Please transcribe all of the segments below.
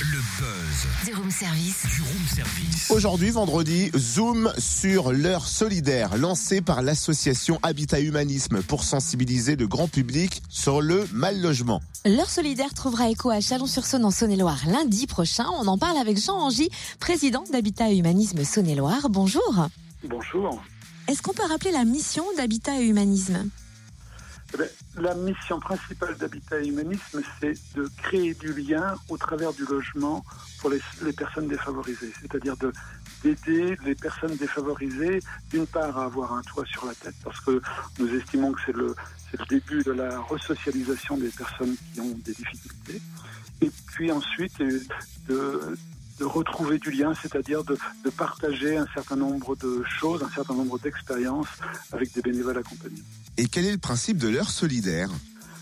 Le buzz Du room service. du room service. Aujourd'hui, vendredi, zoom sur l'heure solidaire lancée par l'association Habitat Humanisme pour sensibiliser le grand public sur le mal logement. L'heure solidaire trouvera écho à Chalon-sur-Saône en Saône-et-Loire lundi prochain. On en parle avec Jean Angy, président d'Habitat et Humanisme Saône-et-Loire. Bonjour. Bonjour. Est-ce qu'on peut rappeler la mission d'Habitat et Humanisme? La mission principale d'Habitat et Humanisme, c'est de créer du lien au travers du logement pour les, les personnes défavorisées. C'est-à-dire de d'aider les personnes défavorisées, d'une part à avoir un toit sur la tête, parce que nous estimons que c'est le, c'est le début de la resocialisation des personnes qui ont des difficultés, et puis ensuite de, de retrouver du lien, c'est-à-dire de, de partager un certain nombre de choses, un certain nombre d'expériences avec des bénévoles accompagnés. Et quel est le principe de l'heure solidaire?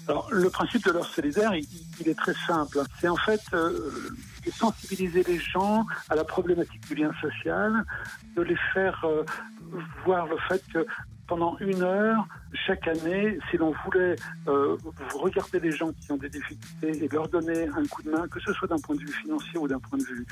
Alors, le principe de l'heure solidaire, il, il est très simple. C'est en fait euh, de sensibiliser les gens à la problématique du lien social, de les faire euh, voir le fait que pendant une heure, chaque année, si l'on voulait euh, regarder les gens qui ont des difficultés et leur donner un coup de main, que ce soit d'un point de vue financier ou d'un point de vue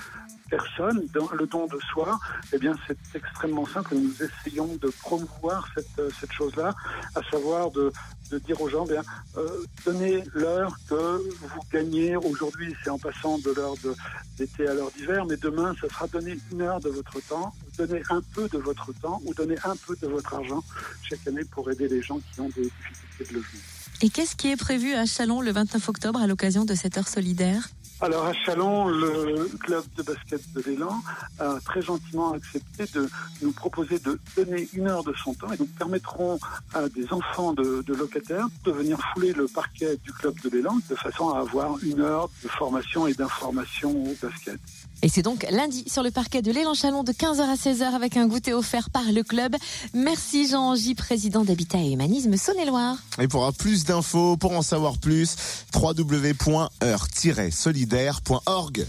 personne, le don de soi, eh bien c'est extrêmement simple. Nous essayons de promouvoir cette, euh, cette chose-là, à savoir de, de dire aux gens, bien, euh, donnez l'heure que vous gagnez. Aujourd'hui, c'est en passant de l'heure d'été à l'heure d'hiver, mais demain, ça sera donner une heure de votre temps, donner un peu de votre temps, ou donner un peu de votre argent chaque année pour aider les gens qui ont des difficultés de logement. Et qu'est-ce qui est prévu à Chalon le 29 octobre à l'occasion de cette heure solidaire? Alors à Chalon, le club de basket de l'élan a très gentiment accepté de nous proposer de donner une heure de son temps et nous permettrons à des enfants de, de locataires de venir fouler le parquet du club de l'élan de façon à avoir une heure de formation et d'information au basket. Et c'est donc lundi sur le parquet de l'Élan Chalon de 15h à 16h avec un goûter offert par le club. Merci Jean Angy, président d'Habitat et Humanisme Saône-et-Loire. Et pour avoir plus d'infos, pour en savoir plus, www.heure-solidaire.org.